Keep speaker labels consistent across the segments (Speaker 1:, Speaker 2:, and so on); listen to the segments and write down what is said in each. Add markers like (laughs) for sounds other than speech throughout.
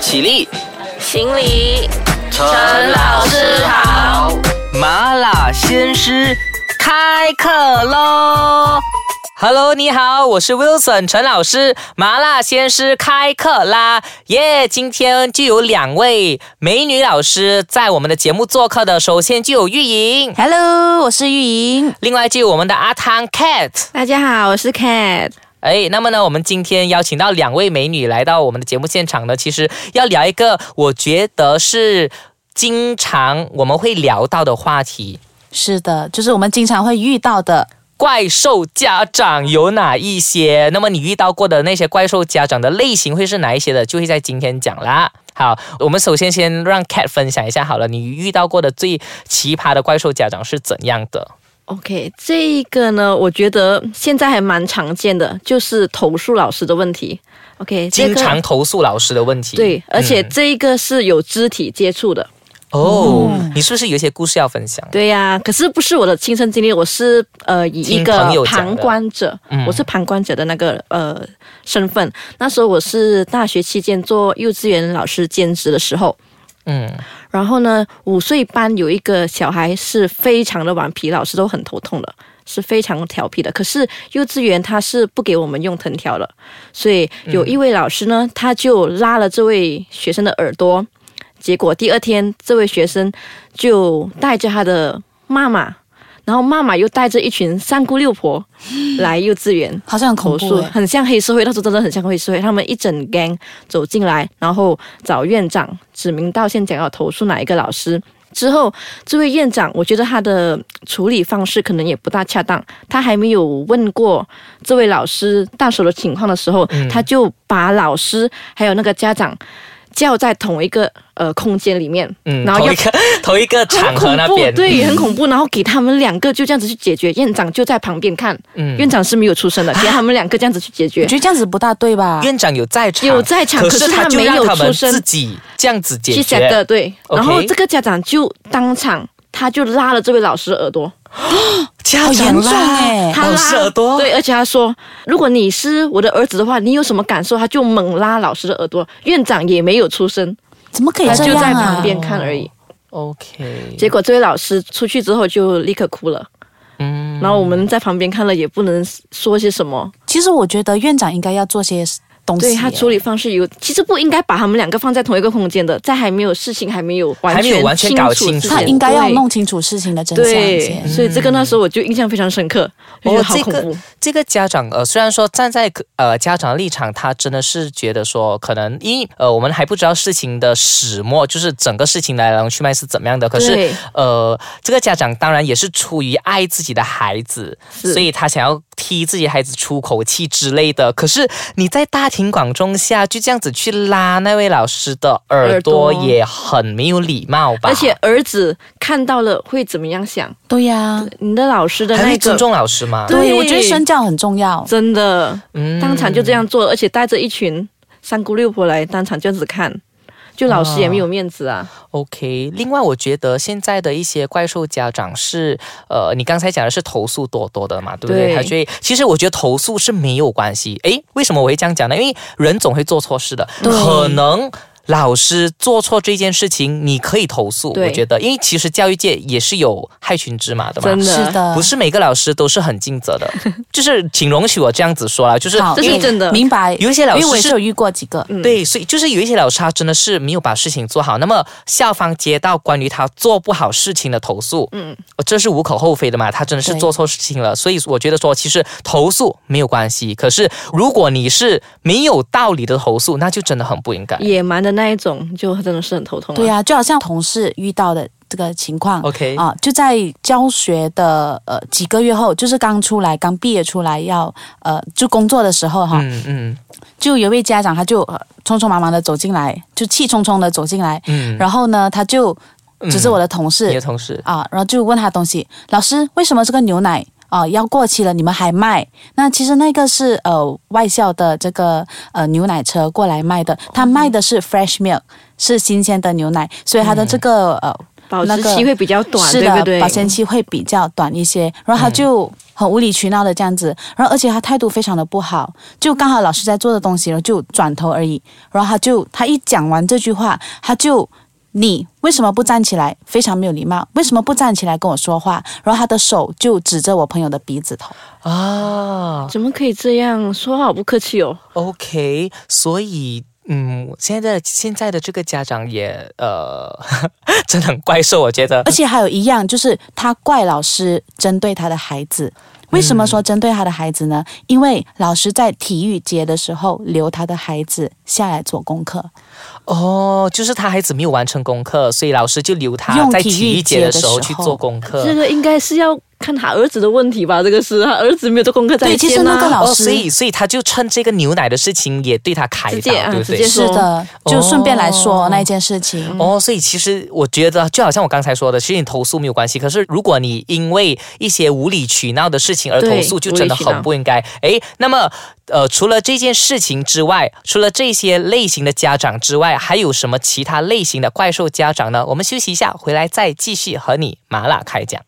Speaker 1: 起立，
Speaker 2: 行礼，
Speaker 1: 陈
Speaker 2: 老师好。
Speaker 1: 麻辣鲜师开课喽！Hello，你好，我是 Wilson 陈老师，麻辣鲜师开课啦！耶、今天就有两位美女老师在我们的节目做客的，首先就有玉莹
Speaker 3: ，Hello，我是玉莹。
Speaker 1: 另外就有我们的阿汤 Cat。
Speaker 2: 大家好，我是 Cat。
Speaker 1: 哎，那么呢，我们今天邀请到两位美女来到我们的节目现场呢，其实要聊一个我觉得是经常我们会聊到的话题。
Speaker 3: 是的，就是我们经常会遇到的。
Speaker 1: 怪兽家长有哪一些？那么你遇到过的那些怪兽家长的类型会是哪一些的？就会在今天讲啦。好，我们首先先让 Cat 分享一下好了，你遇到过的最奇葩的怪兽家长是怎样的？
Speaker 2: OK，这一个呢，我觉得现在还蛮常见的，就是投诉老师的问题。OK，这个
Speaker 1: 经常投诉老师的问题。
Speaker 2: 对，而且
Speaker 1: 嗯
Speaker 2: 这一个是有肢体接触的。
Speaker 1: 哦，你是不是有一些故事要分享？
Speaker 2: 对呀、可是不是我的亲身经历，我是呃以一个旁观者，
Speaker 1: 嗯
Speaker 2: 我是旁观者的那个呃身份。那时候我是大学期间做幼稚园老师兼职的时候，
Speaker 1: 嗯
Speaker 2: 然后呢，五岁班有一个小孩是非常的顽皮，老师都很头痛的，是非常调皮的。可是幼稚园他是不给我们用藤条的，所以有一位老师呢，他就拉了这位学生的耳朵，结果第二天这位学生就带着他的妈妈。然后妈妈又带着一群三姑六婆来幼稚园，
Speaker 3: 好像很
Speaker 2: 投诉，
Speaker 3: 恐怖欸
Speaker 2: 很像黑社会，那时候真的很像黑社会。他们一整 gang 走进来，然后找院长指名道姓讲要投诉哪一个老师。之后，这位院长，我觉得他的处理方式可能也不大恰当。他还没有问过这位老师到手的情况的时候，
Speaker 1: 嗯
Speaker 2: 他就把老师还有那个家长叫在同一个呃空间里面，
Speaker 1: 嗯，
Speaker 2: 然后要
Speaker 1: 同一个 (laughs) 同一个场合那边，
Speaker 2: 对，很恐怖。然后给他们两个就这样子去解决，院长就在旁边看，
Speaker 1: 嗯
Speaker 2: 院长是没有出声的，给他们两个这样子去解决
Speaker 3: 我觉。得这样子不大对吧？
Speaker 1: 院长有在场，
Speaker 2: 有在场
Speaker 1: 可
Speaker 2: 可是
Speaker 1: 他
Speaker 2: 没有出声
Speaker 1: 自己这样子解决。
Speaker 2: 的，对。然后这个家长就当场，他就拉了这位老师的耳朵，(gasps)
Speaker 1: 家
Speaker 3: 好严重哎
Speaker 2: 他
Speaker 1: 老师
Speaker 2: 拉
Speaker 1: 耳朵，
Speaker 2: 对，而且他说，如果你是我的儿子的话，你有什么感受？他就猛拉老师的耳朵，院长也没有出声，
Speaker 3: 怎么可以
Speaker 2: 他就
Speaker 3: 这样啊？
Speaker 2: 在旁边看而已。
Speaker 1: ，OK，
Speaker 2: 结果这位老师出去之后就立刻哭了，
Speaker 1: 嗯，
Speaker 2: 然后我们在旁边看了也不能说些什么。
Speaker 3: 其实我觉得院长应该要做些东西耶。
Speaker 2: 对他处理方式有，其实不应该把他们两个放在同一个空间的，在还没有事情还没有完
Speaker 1: 还没有
Speaker 2: 全
Speaker 1: 完全搞清楚
Speaker 3: 他应该要弄清楚事情的真相
Speaker 2: 对，所以这个那时候我就印象非常深刻，我觉得好
Speaker 1: 这个
Speaker 2: 恐怖。
Speaker 1: 这个家长呃，虽然说站在呃家长的立场，他真的是觉得说，可能因呃我们还不知道事情的始末，就是整个事情来龙去脉是怎么样的。可是呃，这个家长当然也是出于爱自己的孩子，所以他想要替自己孩子出口气之类的。可是你在大庭广众下就这样子去拉那位老师的耳
Speaker 2: 耳
Speaker 1: 朵，也很没有礼貌吧？
Speaker 2: 而且儿子看到了会怎么样想？
Speaker 3: 对呀、
Speaker 2: 你的老师的那个
Speaker 1: 还尊重老师吗？
Speaker 2: 对
Speaker 3: 对，我觉得身教很重要。
Speaker 2: 真的
Speaker 1: 嗯
Speaker 2: 当场就这样做，而且带着一群三姑六婆来当场这样子看，就老师也没有面子啊。
Speaker 1: OK，另外我觉得现在的一些怪兽家长是，呃，你刚才讲的是投诉多多的嘛，对不对？所以其实我觉得投诉是没有关系。诶，为什么我会这样讲呢？因为人总会做错事的，
Speaker 3: 对
Speaker 1: 可能。老师做错这件事情，你可以投诉。我觉得，因为其实教育界也是有害群之马的嘛
Speaker 2: 真，的
Speaker 3: 是的，
Speaker 1: 不是每个老师都是很尽责的。(laughs) 就是请容许我这样子说啦，就是
Speaker 3: 好，
Speaker 2: 这是真的
Speaker 3: 明白。
Speaker 1: 有一些老师是
Speaker 3: 因为我也是有遇过几个，
Speaker 2: 嗯
Speaker 1: 对，所以就是有一些老师他真的是没有把事情做好，那么校方接到关于他做不好事情的投诉，
Speaker 2: 嗯，
Speaker 1: 这是无可厚非的嘛，他真的是做错事情了，所以我觉得说其实投诉没有关系，可是如果你是没有道理的投诉，那就真的很不应该。
Speaker 2: 野蛮的那一种，就真的是很头痛、啊。
Speaker 3: 对呀、就好像同事遇到的这个情况。
Speaker 1: OK，
Speaker 3: 啊，就在教学的呃几个月后，就是刚出来、刚毕业出来要呃就工作的时候哈，
Speaker 1: 嗯嗯
Speaker 3: 就有一位家长他就、呃、匆匆忙忙的走进来，就气冲冲的走进来，
Speaker 1: 嗯，
Speaker 3: 然后呢他就指着我的同事、
Speaker 1: 你的同事，
Speaker 3: 啊，然后就问他东西，老师为什么这个牛奶？啊、要过期了，你们还卖？那其实那个是呃外校的这个呃牛奶车过来卖的，他卖的是 fresh milk，是新鲜的牛奶，所以它的这个、呃
Speaker 2: 保
Speaker 3: 那个
Speaker 2: 质期会比较短，
Speaker 3: 是的，
Speaker 2: 对不对？
Speaker 3: 保鲜期会比较短一些。然后他就很无理取闹的这样子，然后而且他态度非常的不好，就刚好老师在做的东西，然后就转头而已，然后他就他一讲完这句话，他就你为什么不站起来？非常没有礼貌，为什么不站起来跟我说话？然后他的手就指着我朋友的鼻子头，
Speaker 1: 啊
Speaker 2: 怎么可以这样说话？好不客气哦。
Speaker 1: ，OK，所以。嗯，现在的现在的这个家长也呃，(laughs) 真的很怪兽，我觉得
Speaker 3: 而。且还有一样就是他怪老师针对他的孩子。为什么说针对他的孩子呢？因为老师在体育节的时候留他的孩子下来做功课，
Speaker 1: 哦，就是他孩子没有完成功课，所以老师就留他在
Speaker 3: 体育
Speaker 1: 节的
Speaker 3: 时候
Speaker 1: 去做功课。
Speaker 2: 这个应该是要看他儿子的问题吧？这个是他儿子没有做功课在
Speaker 3: 对其实那个老师
Speaker 1: 所以所以他就趁这个牛奶的事情也对他开导，对不对
Speaker 3: 是的，就顺便来说
Speaker 1: 哦
Speaker 3: 那件事情。
Speaker 1: 哦，所以其实我觉得，就好像我刚才说的，其实你投诉没有关系，可是如果你因为一些无理取闹的事情而投诉，就真的很不应该。诶，那么呃，除了这件事情之外，除了这些类型的家长之外，还有什么其他类型的怪兽家长呢？我们休息一下，回来再继续和你麻辣开讲。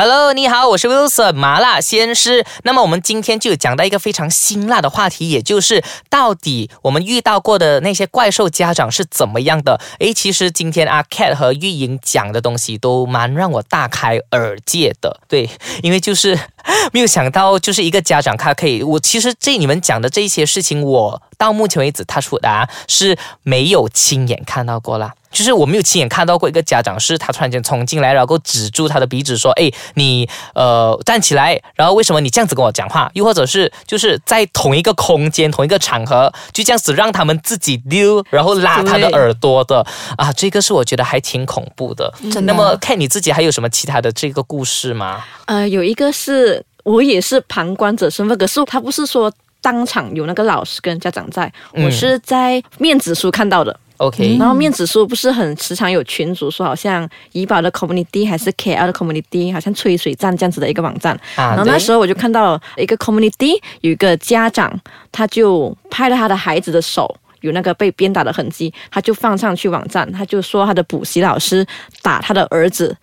Speaker 1: Hello，你好，我是 Wilson 麻辣鲜师。那么我们今天就讲到一个非常辛辣的话题，也就是到底我们遇到过的那些怪兽家长是怎么样的？诶，其实今天阿 Cat 和玉莹讲的东西都蛮让我大开耳界的。对，因为就是 (laughs) 没有想到，就是一个家长他可以，我其实这你们讲的这一些事情，我到目前为止他出答是没有亲眼看到过啦。就是我没有亲眼看到过一个家长是他突然间冲进来，然后指住他的鼻子说：“哎，你呃站起来，然后为什么你这样子跟我讲话？又或者是就是在同一个空间、同一个场合，就这样子让他们自己溜，然后拉他的耳朵的啊，这个是我觉得还挺恐怖的。
Speaker 3: 真的
Speaker 1: 那么看你自己还有什么其他的这个故事吗？
Speaker 2: 呃，有一个是我也是旁观者身份，可是他不是说当场有那个老师跟家长在，
Speaker 1: 嗯
Speaker 2: 我是在面子书看到的。
Speaker 1: OK，、
Speaker 2: 然后面子书不是很时常有群主说，好像怡宝的 community 还是 KL 的 community，好像吹水站这样子的一个网站。
Speaker 1: 啊
Speaker 2: 然后那时候我就看到一个 community 有一个家长，他就拍了他的孩子的手。有那个被鞭打的痕迹，他就放上去网站，他就说他的补习老师打他的儿子，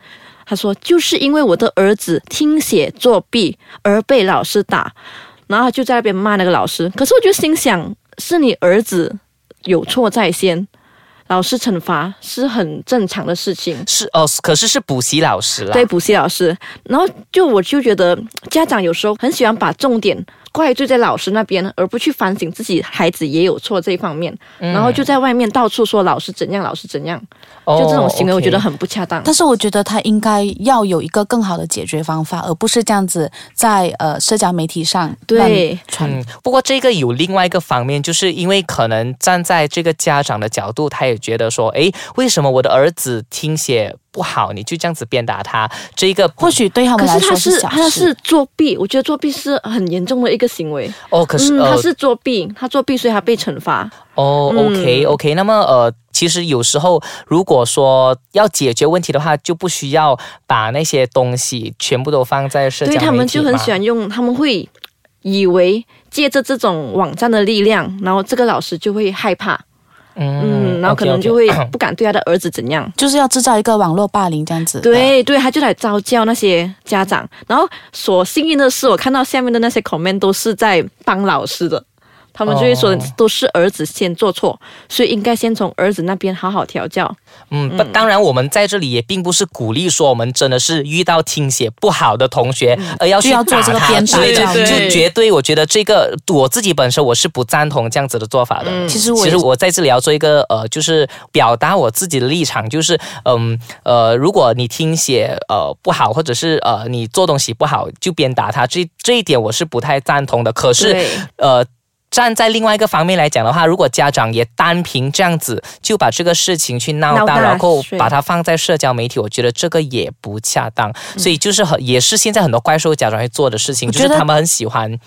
Speaker 2: 他说就是因为我的儿子听写作弊而被老师打，然后就在那边骂那个老师。可是我就心想，是你儿子有错在先，老师惩罚是很正常的事情。
Speaker 1: 是哦，可是是补习老师啦。
Speaker 2: 对补习老师，然后就我就觉得家长有时候很喜欢把重点怪罪在老师那边，而不去反省自己孩子也有错这一方面，然后就在外面到处说老师怎样，老师怎样，
Speaker 1: 哦
Speaker 2: 就这种行为我觉得很不恰当。
Speaker 3: 但是我觉得他应该要有一个更好的解决方法，而不是这样子在呃社交媒体上
Speaker 2: 对
Speaker 3: 传。
Speaker 1: 嗯，不过这个有另外一个方面，就是因为可能站在这个家长的角度，他也觉得说，诶，为什么我的儿子听写不好，你就这样子鞭打他？这一个
Speaker 3: 或许对他们来
Speaker 2: 说他是
Speaker 3: 小事。
Speaker 2: 他是作弊，我觉得作弊是很严重的一个行为。
Speaker 1: 哦，可是、
Speaker 2: 他是作弊，他作弊，所以他被惩罚。
Speaker 1: 哦
Speaker 2: 嗯
Speaker 1: ，OK OK，那么呃，其实有时候如果说要解决问题的话，就不需要把那些东西全部都放在社交媒体
Speaker 2: 对他们就很喜欢用，他们会以为借着这种网站的力量，然后这个老师就会害怕，嗯，然后可能就会 (coughs) 不敢对他的儿子怎样。
Speaker 3: 就是要制造一个网络霸凌这样子。，
Speaker 2: 对对，他就来招教那些家长，然后所幸运的是，我看到下面的那些 comment 都是在帮老师的，他们就会说
Speaker 1: 哦
Speaker 2: 都是儿子先做错，所以应该先从儿子那边好好调教。
Speaker 1: 嗯，不，当然我们在这里也并不是鼓励说我们真的是遇到听写不好的同学，而要去
Speaker 3: 要做这个
Speaker 1: 打他
Speaker 3: 鞭打
Speaker 1: 就绝对我觉得这个我自己本身我是不赞同这样子的做法的。
Speaker 2: 嗯
Speaker 3: 其实我
Speaker 1: 其实我在这里要做一个呃，就是表达我自己的立场，就是嗯呃，如果你听写呃不好，或者是呃你做东西不好，就鞭打他，这这一点我是不太赞同的。可是呃。站在另外一个方面来讲的话，如果家长也单凭这样子就把这个事情去闹大，
Speaker 2: 闹大
Speaker 1: 然后把它放在社交媒体，我觉得这个也不恰当。
Speaker 2: 嗯
Speaker 1: 所以就是很也是现在很多怪兽家长会做的事情，就是他们很喜欢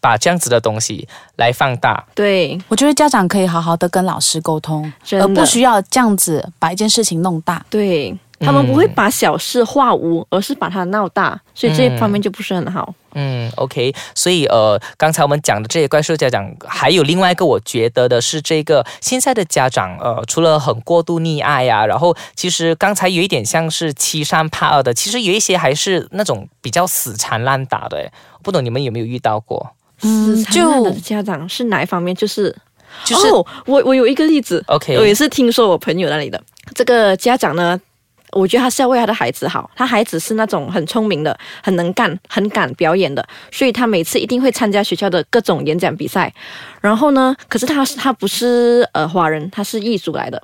Speaker 1: 把这样子的东西来放大。
Speaker 2: 对，
Speaker 3: 我觉得家长可以好好的跟老师沟通，而不需要这样子把一件事情弄大。
Speaker 2: 对他们不会把小事化无，而是把它闹大，所以这一方面就不是很好。
Speaker 1: 嗯，OK，所以呃，刚才我们讲的这些怪兽家长，还有另外一个我觉得的是，这个现在的家长，呃，除了很过度溺爱呀、然后其实刚才有一点像是欺善怕恶的，其实有一些还是那种比较死缠烂打的，不懂你们有没有遇到过？
Speaker 3: 嗯
Speaker 2: 死缠烂打
Speaker 3: 就
Speaker 2: 的家长是哪一方面？就是
Speaker 1: 就是、
Speaker 2: 哦，我我有一个例子
Speaker 1: OK
Speaker 2: 我也是听说我朋友那里的这个家长呢。我觉得他是要为他的孩子好，他孩子是那种很聪明的、很能干、很敢表演的，所以他每次一定会参加学校的各种演讲比赛。然后呢，可是他他不是呃华人，他是异族来的，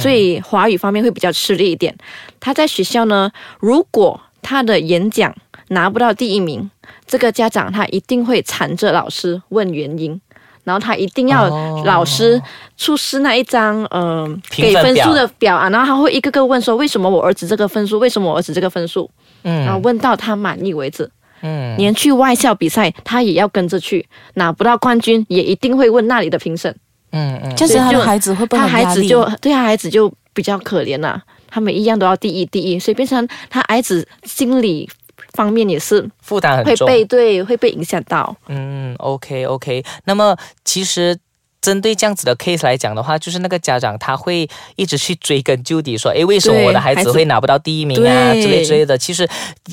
Speaker 2: 所以华语方面会比较吃力一点。他在学校呢，如果他的演讲拿不到第一名，这个家长他一定会缠着老师问原因，然后他一定要
Speaker 1: 哦。
Speaker 2: 老师出示那一张呃
Speaker 1: 评分表
Speaker 2: 给分数的表。啊，然后他会一个个问说为什么我儿子这个分数，为什么我儿子这个分数，嗯。然后
Speaker 1: 嗯
Speaker 2: 问到他满意为止。
Speaker 1: 嗯。
Speaker 2: 连去外校比赛，他也要跟着去，拿不到冠军也一定会问那里的评审。
Speaker 1: 嗯嗯，
Speaker 3: 就是他孩子会不会
Speaker 2: 他？孩子就对他孩子就比较可怜呐、他们一样都要第一第一，所以变成他孩子心理方面也是
Speaker 1: 负担很重。
Speaker 2: 会被对会被影响到。
Speaker 1: 嗯，OK OK。那么其实针对这样子的 case 来讲的话，就是那个家长他会一直去追根究底，说，诶，为什么我的孩
Speaker 2: 孩子
Speaker 1: 子会拿不到第一名啊之类之类的。其实，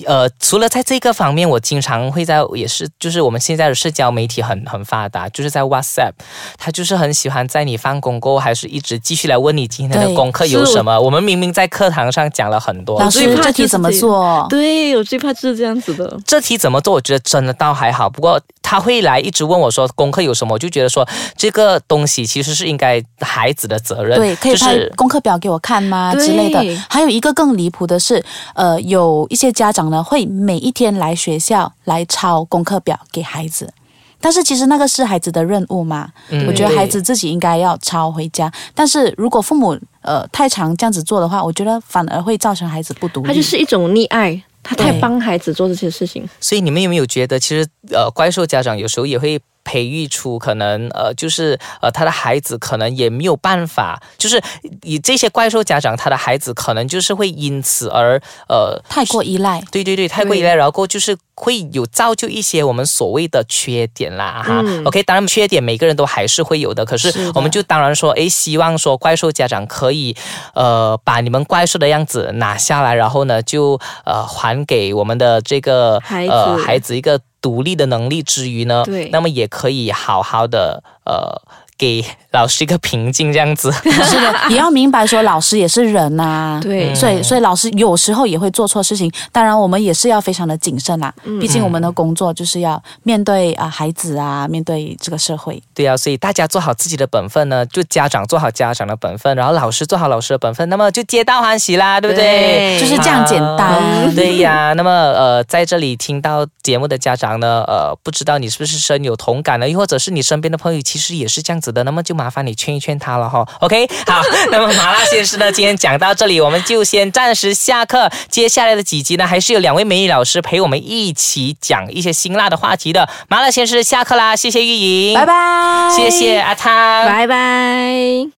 Speaker 1: 呃，除了在这个方面，我经常会在也是就是我们现在的社交媒体很很发达，就是在 WhatsApp，他就是很喜欢在你放工过后，还是一直继续来问你今天的功课有什么。我们明明在课堂上讲了很多
Speaker 3: 老，师
Speaker 2: 最怕
Speaker 3: 这题怎么做？
Speaker 2: 对，我最怕就是这样子的。
Speaker 1: 这题怎么做？我觉得真的倒还好，不过他会来一直问我说功课有什么，我就觉得说这个东西其实是应该孩子的责任，
Speaker 3: 对，可以拍
Speaker 1: 就是
Speaker 3: 功课表给我看吗
Speaker 2: 对
Speaker 3: 之类的。还有一个更离谱的是，呃，有一些家长呢会每一天来学校来抄功课表给孩子。但是其实那个是孩子的任务嘛，
Speaker 1: 嗯
Speaker 3: 我觉得孩子自己应该要抄回家。但是如果父母呃太常这样子做的话，我觉得反而会造成孩子不独立。
Speaker 2: 他就是一种溺爱，他太帮孩子做这些事情。
Speaker 1: 所以你们有没有觉得，其实呃，怪兽家长有时候也会培育出可能呃，就是呃，他的孩子可能也没有办法，就是以这些怪兽家长，他的孩子可能就是会因此而呃。
Speaker 3: 太过依赖。
Speaker 1: 对对对，太过依赖，然后就是会有造就一些我们所谓的缺点啦，哈。
Speaker 2: 嗯
Speaker 1: OK，当然缺点每个人都还是会有的，可是我们就当然说，诶，希望说怪兽家长可以，呃，把你们怪兽的样子拿下来，然后呢，就呃还给我们的这个
Speaker 2: 孩
Speaker 1: 呃孩子一个独立的能力之余呢，
Speaker 2: 对。
Speaker 1: 那么也可以好好的呃给老师一个平静这样子。
Speaker 3: 是的，也要明白说老师也是人呐、(laughs)
Speaker 2: 对
Speaker 3: 所以所以老师有时候也会做错事情，当然我们也是要非常的谨慎啦。毕竟我们的工作就是要面对啊、孩子啊，面对这个社会。
Speaker 1: 对啊，所以大家做好自己的本分呢，就家长做好家长的本分，然后老师做好老师的本分，那么就皆大欢喜啦，对不对？
Speaker 2: 对
Speaker 3: 就是这样简单
Speaker 1: 好对呀，那么呃，在这里听到节目的家长呢，呃，不知道你是不是深有同感呢？又或者是你身边的朋友其实也是这样子的，那么就麻烦你劝一劝他了哈。OK，好，(laughs) 那么麻辣鲜师呢，今天讲到这里，我们就先暂时下课。接下来的几集呢，还是有两位美女老师陪我们一起讲一些辛辣的话题的。麻辣鲜师下课啦，谢谢玉莹，
Speaker 3: 拜拜，
Speaker 1: 谢谢阿汤，
Speaker 2: 拜拜。